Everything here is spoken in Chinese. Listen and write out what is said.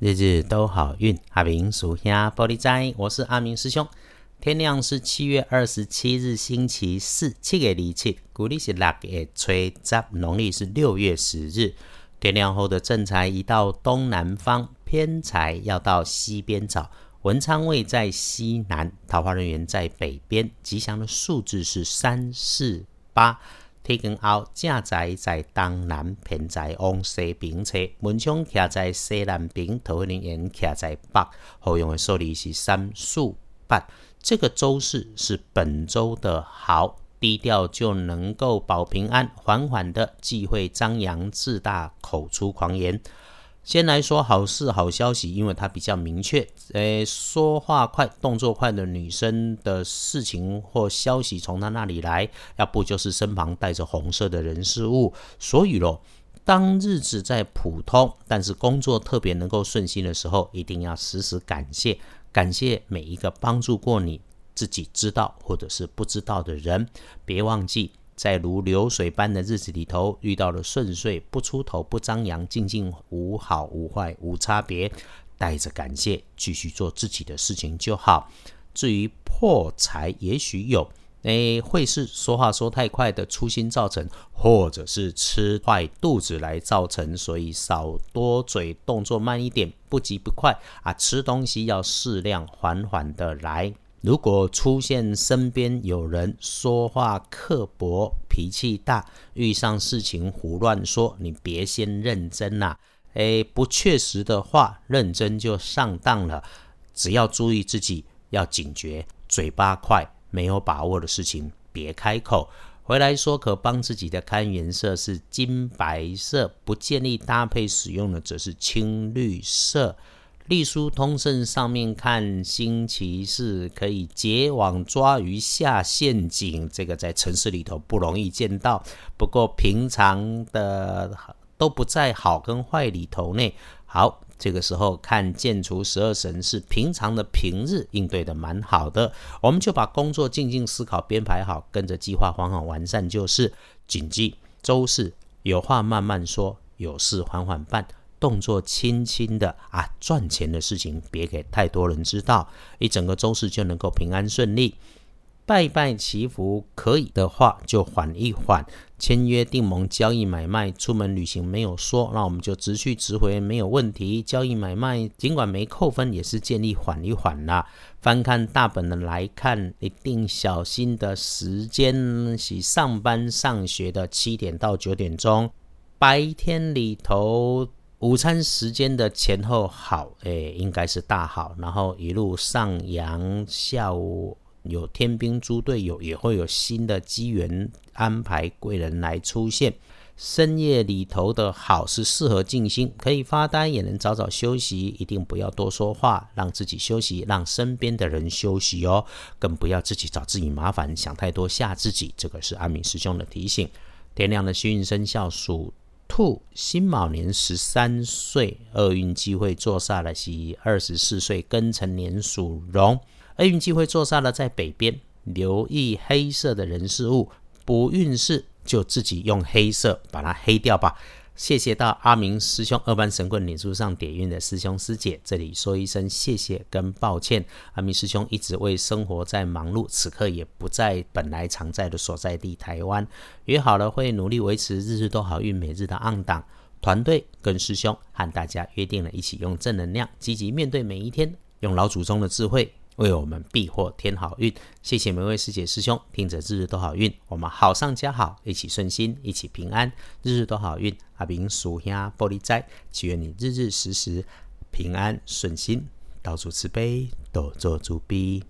日日都好运，阿明属下玻璃斋，我是阿明师兄。天亮是七月二十七日，星期四，七月二七，古历是六月初十，农历是六月十日。天亮后的正财移到东南方，偏财要到西边找。文昌位在西南，桃花人员在北边。吉祥的数字是三四八。天光后，正在在东南，偏在往西边侧。门窗徛在西南边，桃花人缘徛在北。后用的数字是三、四、八。这个周四是本周的好，低调就能够保平安。缓缓的忌讳张扬自大，口出狂言。先来说好事、好消息，因为它比较明确。诶，说话快、动作快的女生的事情或消息从她那里来，要不就是身旁带着红色的人事物。所以咯，当日子在普通，但是工作特别能够顺心的时候，一定要时时感谢，感谢每一个帮助过你自己知道或者是不知道的人。别忘记。在如流水般的日子里头，遇到了顺遂，不出头，不张扬，静静无好无坏无差别，带着感谢继续做自己的事情就好。至于破财，也许有，诶，会是说话说太快的粗心造成，或者是吃坏肚子来造成，所以少多嘴，动作慢一点，不急不快啊，吃东西要适量，缓缓的来。如果出现身边有人说话刻薄、脾气大，遇上事情胡乱说，你别先认真呐。诶，不确实的话，认真就上当了。只要注意自己，要警觉，嘴巴快，没有把握的事情别开口。回来说可帮自己的看颜色是金白色，不建议搭配使用的则是青绿色。隶书通胜上面看，星期四可以结网抓鱼下陷阱，这个在城市里头不容易见到。不过平常的都不在好跟坏里头呢。好，这个时候看建除十二神是平常的平日应对的蛮好的，我们就把工作静静思考编排好，跟着计划缓缓完善就是。谨记周四有话慢慢说，有事缓缓办。动作轻轻的啊，赚钱的事情别给太多人知道，一整个周四就能够平安顺利。拜拜祈福可以的话就缓一缓，签约订盟、交易买卖、出门旅行没有说，那我们就直去直回没有问题。交易买卖尽管没扣分，也是建议缓一缓啦。翻看大本的来看，一定小心的时间是上班上学的七点到九点钟，白天里头。午餐时间的前后好，诶，应该是大好。然后一路上扬，下午有天兵猪队友，也会有新的机缘安排，贵人来出现。深夜里头的好是适合静心，可以发呆，也能早早休息。一定不要多说话，让自己休息，让身边的人休息哦。更不要自己找自己麻烦，想太多吓自己。这个是阿敏师兄的提醒。天亮的幸运生肖属。兔辛卯年十三岁，厄运机会坐煞了是二十四岁庚辰年属龙，厄运机会坐煞了在北边，留意黑色的人事物，不运势就自己用黑色把它黑掉吧。谢谢到阿明师兄二班神棍脸书上点运的师兄师姐，这里说一声谢谢跟抱歉。阿明师兄一直为生活在忙碌，此刻也不在本来常在的所在地台湾。约好了会努力维持日日都好运，每日的暗档。团队跟师兄和大家约定了一起用正能量，积极面对每一天，用老祖宗的智慧。为我们避祸添好运，谢谢每位师姐师兄，听着日日都好运，我们好上加好，一起顺心，一起平安，日日都好运。阿明属下玻璃斋，祈愿你日日时时平安顺心，到处慈悲，多做主逼。